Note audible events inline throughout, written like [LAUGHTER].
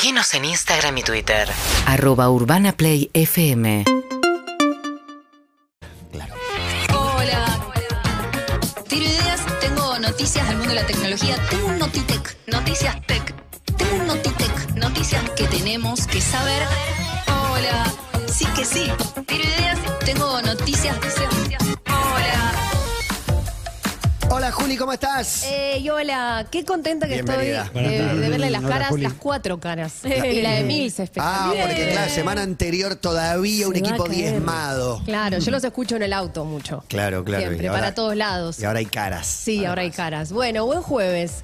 Seguinos en Instagram y Twitter. Arroba Urbana Play FM. Hola. Tiro ideas, tengo noticias del mundo de la tecnología. Tengo un Notitec, noticias tech. Tengo un Notitec, noticias que tenemos que saber. Hola. Sí que sí. Tiro ideas, tengo noticias. Hola. Juli, ¿cómo estás? Eh, y hola, qué contenta que Bienvenida. estoy de, de verle las Hola, caras, Juli. las cuatro caras. [LAUGHS] y la de Mills Ah, especialmente. porque la semana anterior todavía un Se va a equipo caer. diezmado. Claro, yo los escucho en el auto mucho. Claro, claro. Siempre, y ahora- para todos lados. Y ahora hay caras. Sí, ahora hay caras. Bueno, buen jueves.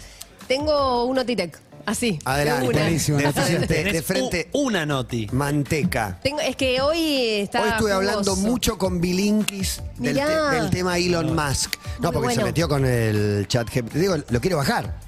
Tengo un Notitec, así. de Adelante. una. Buenísimo, De frente, tech. de frente, U- una noti. manteca. Tengo- es que hoy está Hoy estuve hablando mucho con Bilinkis del, te- del tema Elon Musk. No, Muy porque se metió con el chat. Digo, lo quiere bajar.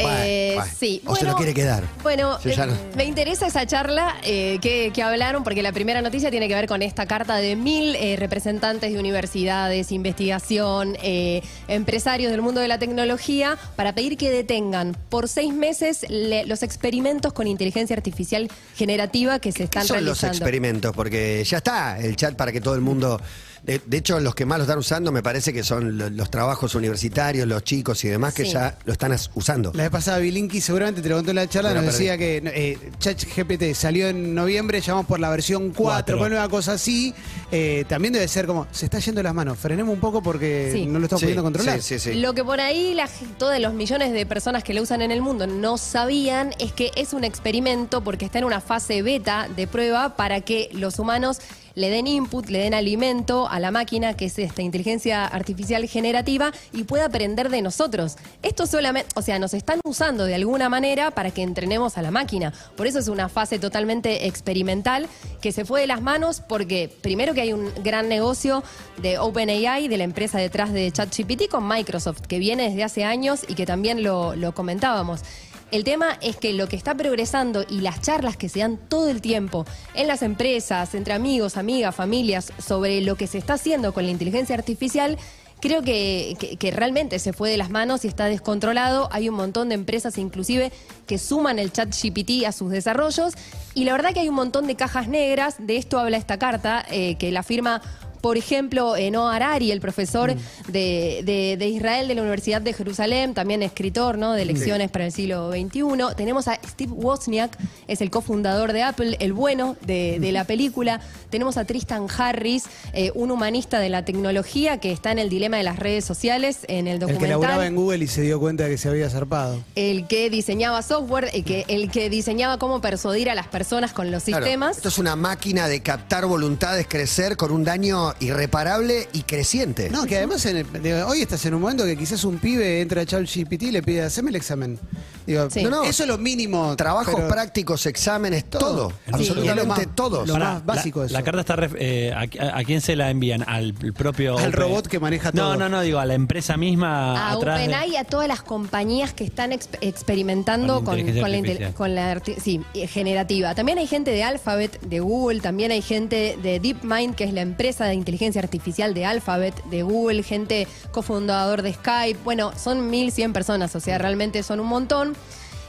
Eh, sí. O se lo quiere quedar. Bueno, Yo ya eh, no- me interesa esa charla eh, que, que hablaron, porque la primera noticia tiene que ver con esta carta de mil eh, representantes de universidades, investigación, eh, empresarios del mundo de la tecnología, para pedir que detengan por seis meses le- los experimentos con inteligencia artificial generativa que se ¿Qué están son los realizando. experimentos? Porque ya está el chat para que todo el mundo. De, de hecho, los que más lo están usando me parece que son lo- los, trabajos universitarios, los chicos y demás que Sí. ya lo están usando. La vez pasada Bilinki seguramente te lo contó en la charla, Bueno, nos perdí. decía que eh, ChatGPT salió en noviembre, llamamos por la versión 4, Cuatro. con una cosa así. eh, también debe ser como, se está yendo las manos, frenemos un poco porque Sí. no lo estamos Sí, pudiendo controlar. Sí, sí, sí. Lo que por ahí la, todos los millones de personas que lo usan en el mundo no sabían es que es un experimento porque está en una fase beta de prueba para que los humanos le den input, le den alimento a la máquina, que es esta inteligencia artificial generativa, y pueda aprender de nosotros. Esto solamente, o sea, nos están usando de alguna manera para que entrenemos a la máquina. Por eso es una fase totalmente experimental que se fue de las manos porque primero que hay un gran negocio de OpenAI, de la empresa detrás de ChatGPT con Microsoft, que viene desde hace años y que también lo, lo comentábamos. El tema es que lo que está progresando y las charlas que se dan todo el tiempo en las empresas, entre amigos, amigas, familias, sobre lo que se está haciendo con la inteligencia artificial, creo que, realmente se fue de las manos y está descontrolado. Hay un montón de empresas inclusive que suman el chat GPT a sus desarrollos y la verdad que hay un montón de cajas negras. De esto habla esta carta eh, que la firma... Por ejemplo, Noah Harari, el profesor de, de- de Israel de la Universidad de Jerusalén, también escritor ¿no? de lecciones para el siglo XXI. Tenemos a Steve Wozniak, es el cofundador de Apple, el bueno de, de la película. Tenemos a Tristan Harris, eh, un humanista de la tecnología que está en el dilema de las redes sociales en el El documental. que laburaba en Google y se dio cuenta de que se había zarpado. El que diseñaba software, el que, el que diseñaba cómo persuadir a las personas con los Claro, sistemas. Esto es una máquina de captar voluntades, crecer con un daño irreparable y creciente. No, que además en el- digo, hoy estás en un momento que quizás un pibe entra a ChatGPT y le pide, haceme el examen. Digo, Sí. no, no, eso es lo mínimo. Trabajos pero prácticos, exámenes, todo. Sí. Absolutamente Es lo más- todo. lo Pará, más básico la, eso. la carta está. ref- eh, a, a- a quién se la envían? Al propio. Al Open- robot que maneja No, todo. no, no, digo, a la empresa misma. a atrás de- OpenAI y a todas las compañías que están exp- experimentando Con con, inteligencia con la, inte- artificial. con la arti- sí, eh, generativa. También hay gente de Alphabet, de Google, también hay gente de DeepMind, que es la empresa de inteligencia artificial de Alphabet, de Google, gente cofundador de Skype. Bueno, son 1.100 personas, o sea, realmente son un montón.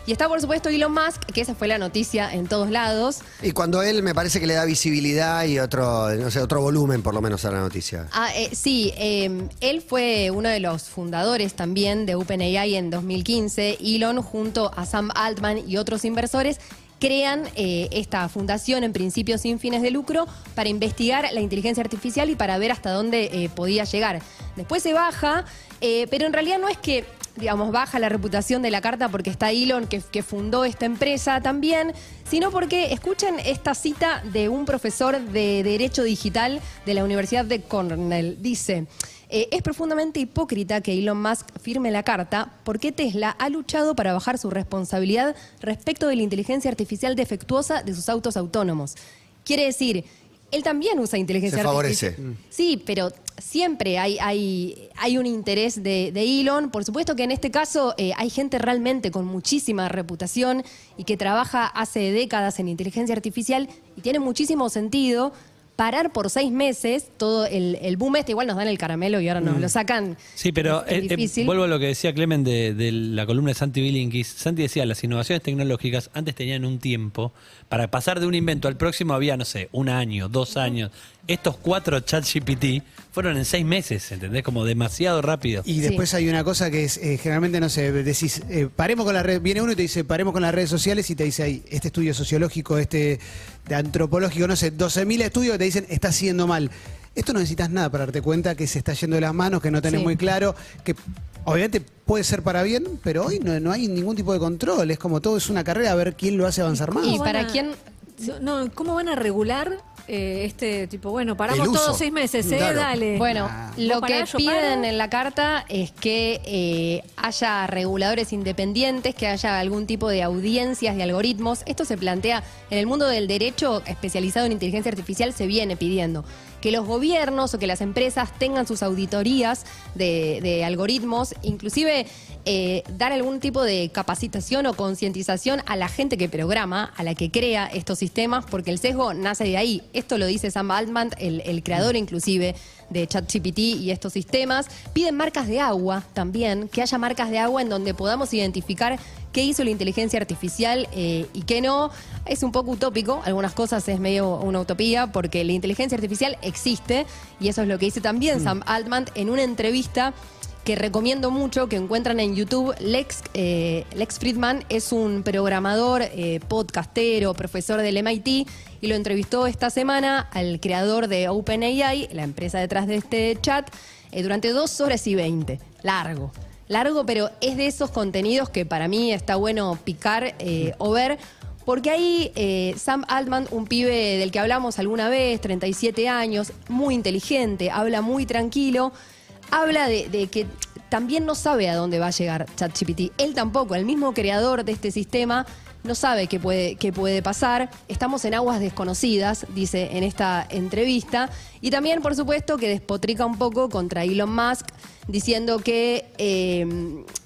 Y está, por supuesto, Elon Musk, que esa fue la noticia en todos lados. Y cuando él me parece que le da visibilidad y otro, no sé, otro volumen por lo menos a la noticia. Ah, eh, sí, eh, él fue uno de los fundadores también de OpenAI en 2015. Elon, junto a Sam Altman y otros inversores, crean eh, esta fundación en principio sin fines de lucro para investigar la inteligencia artificial y para ver hasta dónde eh, podía llegar. Después se baja, eh, pero en realidad no es que digamos, baja la reputación de la carta porque está Elon, que, que fundó esta empresa también, sino porque escuchen esta cita de un profesor de Derecho Digital de la Universidad de Cornell. Dice, eh, es profundamente hipócrita que Elon Musk firme la carta porque Tesla ha luchado para bajar su responsabilidad respecto de la inteligencia artificial defectuosa de sus autos autónomos. Quiere decir, él también usa inteligencia Se favorece. artificial. Sí, pero siempre hay, hay, hay un interés de, de Elon. Por supuesto que en este caso eh, hay gente realmente con muchísima reputación y que trabaja hace décadas en inteligencia artificial y tiene muchísimo sentido. Parar por seis meses todo el, el boom este. Igual nos dan el caramelo y ahora nos lo sacan. Sí, pero Es eh, eh, difícil. vuelvo a lo que decía Clemen de, de la columna de Santi Bilinkis. Santi decía, las innovaciones tecnológicas antes tenían un tiempo. Para pasar de un invento al próximo había, no sé, un año, dos años. Estos cuatro chat GPT fueron en seis meses, ¿entendés? Como demasiado rápido. Y Sí. después hay una cosa que es, eh, generalmente, no sé, decís, eh, paremos con las redes, viene uno y te dice, paremos con las redes sociales y te dice ahí, este estudio sociológico, este de antropológico, no sé, 12.000 estudios que te dicen, está haciendo mal. Esto no necesitas nada para darte cuenta que se está yendo de las manos, que no tenés Sí. muy claro, que obviamente puede ser para bien, pero hoy no, no hay ningún tipo de control. Es como todo es una carrera a ver quién lo hace avanzar más. Y ¿Cómo van para quién- no, ¿cómo van a regular eh, este tipo? Bueno, paramos todos seis meses, ¿eh? Claro. Dale. Bueno, Ah. lo que piden en la carta es que eh, haya reguladores independientes, que haya algún tipo de audiencias de algoritmos. Esto se plantea en el mundo del derecho especializado en inteligencia artificial, se viene pidiendo que los gobiernos o que las empresas tengan sus auditorías de, de algoritmos, inclusive eh, dar algún tipo de capacitación o concientización a la gente que programa, a la que crea estos sistemas, porque el sesgo nace de ahí. Esto lo dice Sam Altman, el, el creador inclusive de ChatGPT y estos sistemas. Piden marcas de agua también, que haya marcas de agua en donde podamos identificar qué hizo la inteligencia artificial eh, y qué no. Es un poco utópico, algunas cosas es medio una utopía, porque la inteligencia artificial existe y eso es lo que dice también Sam Altman en una entrevista que recomiendo mucho, que encuentran en YouTube. Lex, eh, Lex Friedman es un programador, eh, podcastero, profesor del MIT, y lo entrevistó esta semana al creador de OpenAI, la empresa detrás de este chat, eh, durante dos horas y veinte. Largo. Largo, pero es de esos contenidos que para mí está bueno picar o ver. Porque ahí Sam Altman, un pibe del que hablamos alguna vez, 37 años, muy inteligente, habla muy tranquilo, habla de, que también no sabe a dónde va a llegar ChatGPT. Él tampoco, el mismo creador de este sistema, no sabe qué puede, pasar. Estamos en aguas desconocidas, dice en esta entrevista. Y también, por supuesto, que despotrica un poco contra Elon Musk, diciendo que, eh,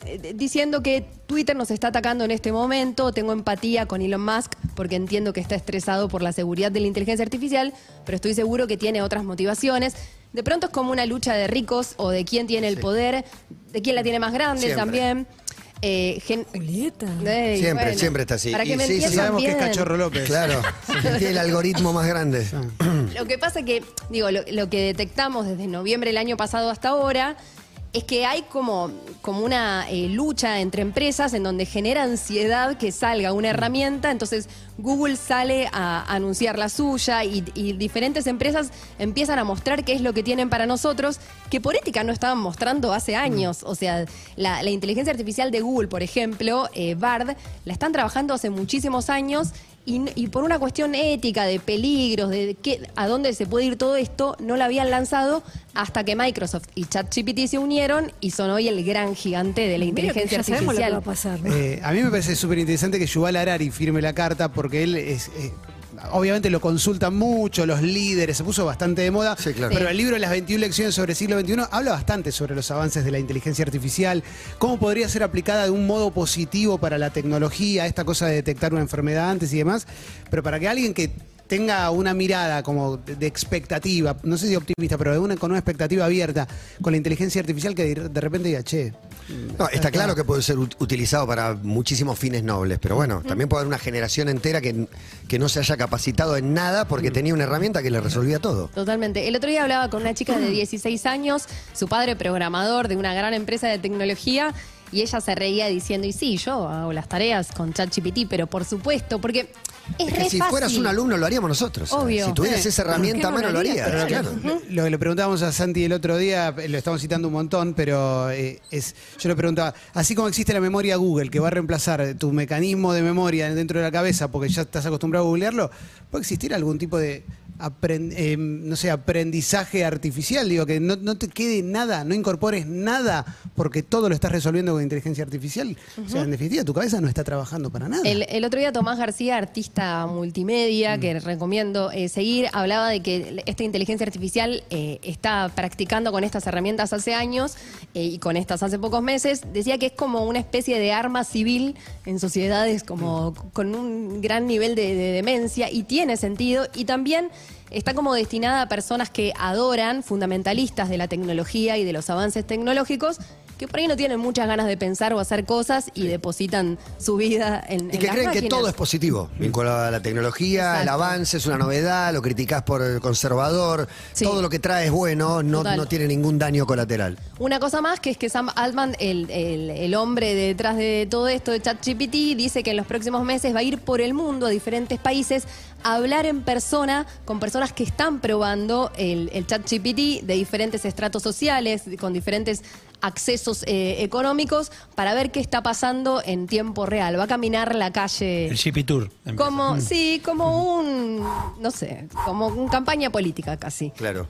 eh, diciendo que Twitter nos está atacando en este momento. Tengo empatía con Elon Musk porque entiendo que está estresado por la seguridad de la inteligencia artificial, pero estoy seguro que tiene otras motivaciones. De pronto es como una lucha de ricos o de quién tiene el poder, de quién la tiene más grande Siempre. también. Eh, gen- Julieta. Ey, Siempre, bueno, siempre está así. Para que Y me sí, sí, Sabemos que es. Cachorro López. Claro, [LAUGHS] tiene el algoritmo más grande. Lo que pasa que, digo, lo, lo que detectamos desde noviembre del año pasado hasta ahora es que hay como, como una eh, lucha entre empresas en donde genera ansiedad que salga una herramienta, entonces Google sale a anunciar la suya y, y diferentes empresas empiezan a mostrar qué es lo que tienen para nosotros, que por ética no estaban mostrando hace años. O sea, la, la inteligencia artificial de Google, por ejemplo, eh, Bard, la están trabajando hace muchísimos años y, por una cuestión ética, de peligros, de qué, a dónde se puede ir todo esto, no la habían lanzado hasta que Microsoft y ChatGPT se unieron y son hoy el gran gigante de la Mira que inteligencia ya sabemos lo que va a artificial. pasar. ¿no? Eh, a mí me parece súper interesante que Yuval Harari firme la carta porque él es. eh, Obviamente lo consultan mucho, los líderes, se puso bastante de moda. Sí, claro. Pero el libro Las 21 lecciones sobre el siglo XXI habla bastante sobre los avances de la inteligencia artificial, cómo podría ser aplicada de un modo positivo para la tecnología, esta cosa de detectar una enfermedad antes y demás. Pero para que alguien que tenga una mirada como de expectativa, no sé si optimista, pero de una, con una expectativa abierta con la inteligencia artificial que de, repente diga, che, No, está claro que puede ser ut- utilizado para muchísimos fines nobles, pero bueno, también puede haber una generación entera que, que no se haya capacitado en nada porque tenía una herramienta que le resolvía todo. Totalmente. El otro día hablaba con una chica de 16 años, su padre programador de una gran empresa de tecnología, y ella se reía diciendo, y sí, yo hago las tareas con ChatGPT, pero por supuesto, porque es, Es re que si fácil. fueras un alumno lo haríamos nosotros. Obvio. Si tuvieras esa herramienta a ¿por qué mano no lo harías? harías. Pero claro. lo, lo que le preguntábamos a Santi el otro día, lo estamos citando un montón, pero eh, es, yo le preguntaba, así como existe la memoria Google, que va a reemplazar tu mecanismo de memoria dentro de la cabeza porque ya estás acostumbrado a googlearlo, ¿puede existir algún tipo de eh, no sé, aprendizaje artificial? Digo, que no, no te quede nada, no incorpores nada porque todo lo estás resolviendo con inteligencia artificial. O sea, en definitiva, tu cabeza no está trabajando para nada. El, el otro día Tomás García, artista multimedia, que recomiendo eh, seguir, hablaba de que esta inteligencia artificial eh, está practicando con estas herramientas hace años eh, y con estas hace pocos meses. Decía que es como una especie de arma civil en sociedades como con un gran nivel de, de demencia y tiene sentido. Y también está como destinada a personas que adoran, fundamentalistas de la tecnología y de los avances tecnológicos, que por ahí no tienen muchas ganas de pensar o hacer cosas y depositan su vida en, Y en que las creen que todo es positivo, vinculado a la tecnología, el avance es una novedad, lo criticás por el conservador, Sí. todo lo que trae es bueno, no, no tiene ningún daño colateral. Una cosa más que es que Sam Altman, el, el- el hombre detrás de todo esto de ChatGPT, dice que en los próximos meses va a ir por el mundo a diferentes países a hablar en persona con personas que están probando el, el ChatGPT de diferentes estratos sociales, con diferentes accesos eh, económicos, para ver qué está pasando en tiempo real. Va a caminar la calle. El Tour. empieza. Como, sí, como un, no sé, como una campaña política casi. Claro.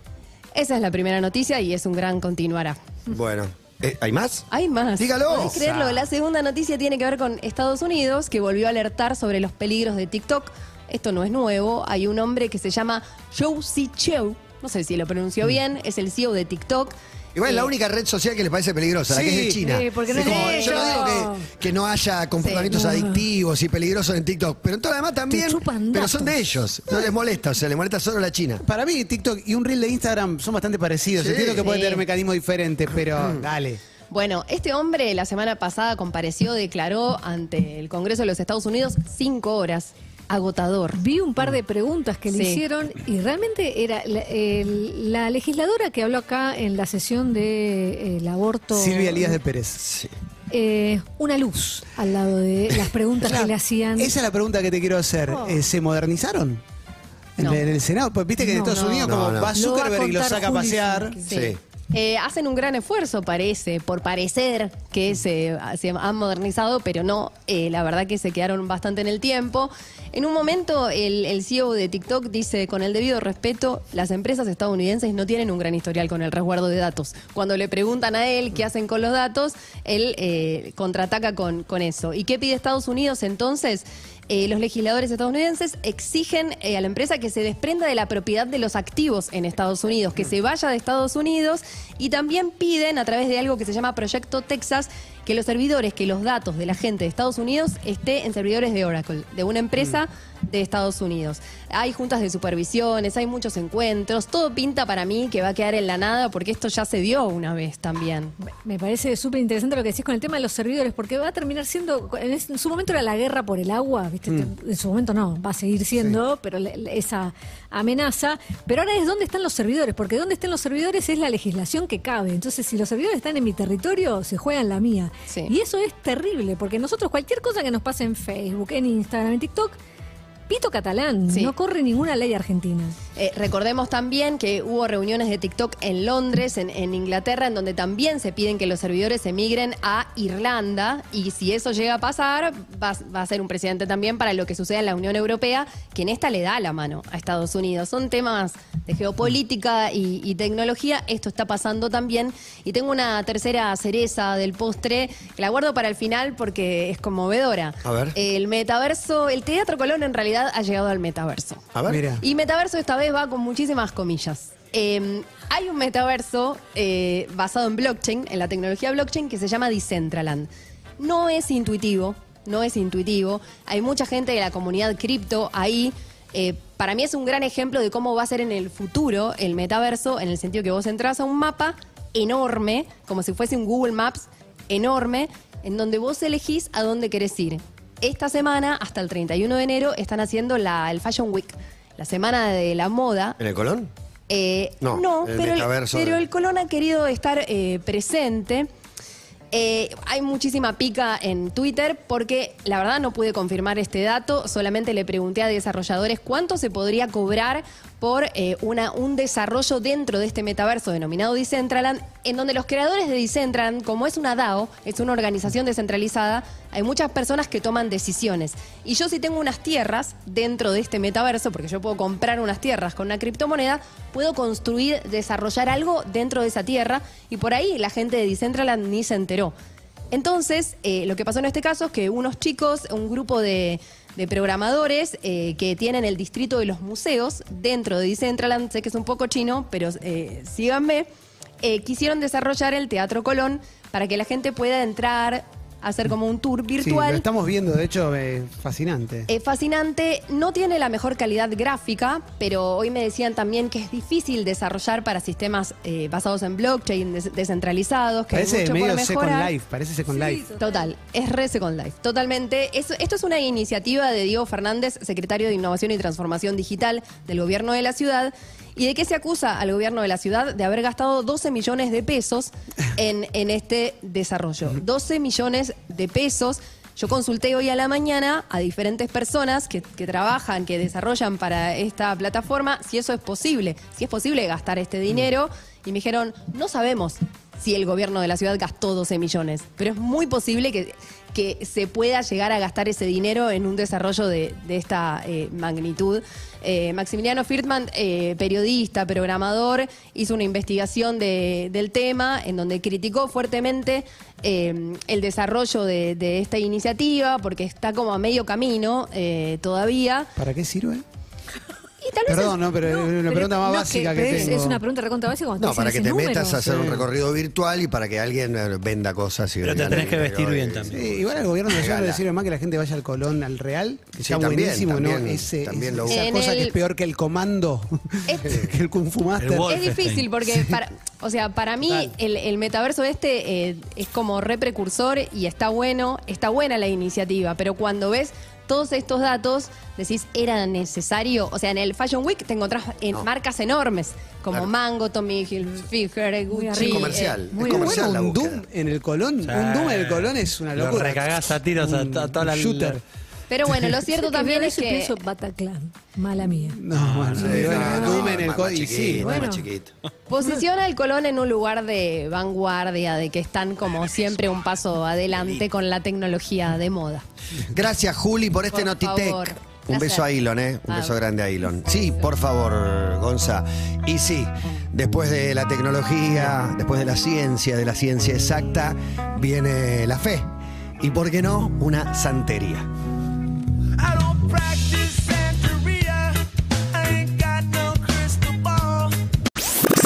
Esa es la primera noticia y es un gran continuará. Bueno, eh, ¿hay más? Hay más. Dígalo. ¿Podés creerlo? La segunda noticia tiene que ver con Estados Unidos, que volvió a alertar sobre los peligros de TikTok. Esto no es nuevo. Hay un hombre que se llama Zhou Zichou. No sé si lo pronunció bien. Es el CEO de TikTok. Igual es la única red social que le parece peligrosa, la que es de. China. Sí, porque no Es es como- de yo no digo que, que no haya comportamientos Sí. adictivos y peligrosos en TikTok, pero en todo lo demás también. chupan Pero datos. son de ellos, no les molesta, o sea, les molesta solo la China. Para mí, TikTok y un reel de Instagram son bastante parecidos. Sí. Entiendo que pueden Sí. tener mecanismos diferentes, pero dale. Bueno, este hombre la semana pasada compareció, declaró ante el Congreso de los Estados Unidos cinco horas. Agotador. Vi un par de preguntas que le Sí. hicieron y realmente era la, el- la legisladora que habló acá en la sesión del aborto. Silvia Elías de Pérez. eh, una luz al lado de las preguntas que le hacían. Esa es la pregunta que te quiero hacer. Oh. Eh, ¿Se modernizaron? En, No. en el Senado. Pues viste que en Estados no. Unidos, No, como no. va Lo va a Zuckerberg y lo saca a pasear. Sí. Eh, hacen un gran esfuerzo, parece, por parecer que se, han modernizado, pero no, eh, la verdad que se quedaron bastante en el tiempo. En un momento, el, el CEO de TikTok dice, con el debido respeto, las empresas estadounidenses no tienen un gran historial con el resguardo de datos. Cuando le preguntan a él qué hacen con los datos, él eh, contraataca con, con eso. ¿Y qué pide Estados Unidos entonces? Eh, los legisladores estadounidenses exigen eh, a la empresa que se desprenda de la propiedad de los activos en Estados Unidos, que se vaya de Estados Unidos y también piden a través de algo que se llama Proyecto Texas que los servidores, que los datos de la gente de Estados Unidos esté en servidores de Oracle, de una empresa de Estados Unidos. Hay juntas de supervisiones, hay muchos encuentros, todo pinta para mí que va a quedar en la nada porque esto ya se dio una vez también. Me parece súper interesante lo que decís con el tema de los servidores, porque va a terminar siendo, en, su momento era la guerra por el agua, ¿viste? en su momento no, va a seguir siendo, pero esa amenaza, pero ahora es dónde están los servidores, porque dónde estén los servidores es la legislación que cabe, entonces si los servidores están en mi territorio, se juegan la mía. Sí. Y eso es terrible, porque nosotros cualquier cosa que nos pase en Facebook, en Instagram, en TikTok, pito catalán, Sí. no corre ninguna ley argentina. Eh, recordemos también que hubo reuniones de TikTok en Londres, en, en Inglaterra, en donde también se piden que los servidores emigren a Irlanda. Y si eso llega a pasar, va, va a ser un precedente también para lo que suceda en la Unión Europea, que en esta le da la mano a Estados Unidos. Son temas de geopolítica y, y tecnología. Esto está pasando también. Y tengo una tercera cereza del postre, que la guardo para el final porque es conmovedora. A ver. El metaverso, el Teatro Colón en realidad ha llegado al metaverso. A ver. Mira. Y metaverso esta vez va con muchísimas comillas. Eh, hay un metaverso eh, basado en blockchain, en la tecnología blockchain, que se llama Decentraland. No es intuitivo, no es intuitivo. Hay mucha gente de la comunidad cripto ahí. Eh, para mí es un gran ejemplo de cómo va a ser en el futuro el metaverso, en el sentido que vos entras a un mapa enorme, como si fuese un Google Maps enorme, en donde vos elegís a dónde querés ir. Esta semana, hasta el 31 de enero, están haciendo la, el Fashion Week, la semana de la moda. ¿En el Colón? Eh, No, no, el pero, el, pero el Colón ha querido estar eh, presente. Eh, hay muchísima pica en Twitter porque la verdad no pude confirmar este dato, solamente le pregunté a desarrolladores cuánto se podría cobrar por eh, un desarrollo dentro de este metaverso denominado Decentraland, en donde los creadores de Decentraland, como es una DAO, es una organización descentralizada, hay muchas personas que toman decisiones. Y yo si tengo unas tierras dentro de este metaverso, porque yo puedo comprar unas tierras con una criptomoneda, puedo construir, desarrollar algo dentro de esa tierra y por ahí la gente de Decentraland ni se enteró. Entonces, eh, lo que pasó en este caso es que unos chicos, un grupo de, de programadores eh, que tienen el distrito de los museos dentro de Decentraland, sé que es un poco chino, pero eh, síganme, eh, quisieron desarrollar el Teatro Colón para que la gente pueda entrar hacer como un tour Sí, virtual. lo estamos viendo, de hecho, eh, fascinante. Eh, fascinante, no tiene la mejor calidad gráfica, pero hoy me decían también que es difícil desarrollar para sistemas eh, basados en blockchain, des- descentralizados, que hay parece mucho medio por Second. Life, parece Second Life. Total, es re Second Life, totalmente. Es- esto es una iniciativa de Diego Fernández, secretario de Innovación y Transformación Digital del gobierno de la ciudad. ¿Y de qué se acusa al gobierno de la ciudad? De haber gastado 12 millones de pesos en, en este desarrollo. 12 millones de pesos. Yo consulté hoy a la mañana a diferentes personas que, que trabajan, que desarrollan para esta plataforma, si eso es posible, si es posible gastar este dinero. Y me dijeron, no sabemos si el gobierno de la ciudad gastó 12 millones, pero es muy posible que, que se pueda llegar a gastar ese dinero en un desarrollo de, de esta eh, magnitud. Eh, Maximiliano Firtman, eh, periodista, programador, hizo una investigación de- del tema en donde criticó fuertemente eh, el desarrollo de, de esta iniciativa porque está como a medio camino todavía. ¿Para qué sirve? Y tal vez Perdón, no, pero es una pregunta más no, básica que, pero es, tengo. es una pregunta recontra básica cuando No, para que te metas a hacer un recorrido virtual y para que alguien eh, venda cosas. Y Pero te tenés que vestir y- bien también. Sí, igual al gobierno de la ciudad no le sirve más que la gente vaya al Colón, al Real, que Sí, está también, buenísimo, ¿no? también, Ese, también lo esa cosa que el- es peor que el comando, Es- [LAUGHS] que el Kung Fu Master. El Wolf. Es difícil porque, para, o sea, para mí el, el metaverso este eh, es como re precursor y está bueno, está buena la iniciativa, pero cuando ves todos estos datos, decís, ¿era necesario? O sea, en el Fashion Week te encontrás en marcas enormes, como Claro. Mango, Tommy Hilfiger, Gucci. Es comercial, eh, es comercial la bueno, un búsqueda. Doom en el Colón, Sí. un Doom en el Colón es una Lo locura. recagás a tiros a, Un a toda la shooter. Pero bueno, lo [LAUGHS] cierto también es que... pienso Bataclan, mala mía. No, bueno, Sí, no, no, el más- Colón. más Y chiquito, sí, más bueno. chiquito. [LAUGHS] Posiciona el Colón en un lugar de vanguardia, de que están como siempre un paso adelante con la tecnología de moda. Gracias, Juli, por este Por Notitec. favor. Un beso a Ilon, ¿eh? Un Ah. beso grande a Ilon. Sí, por favor, Gonza. Y sí, después de la tecnología, después de la ciencia, de la ciencia exacta, viene la fe. Y por qué no, una santería.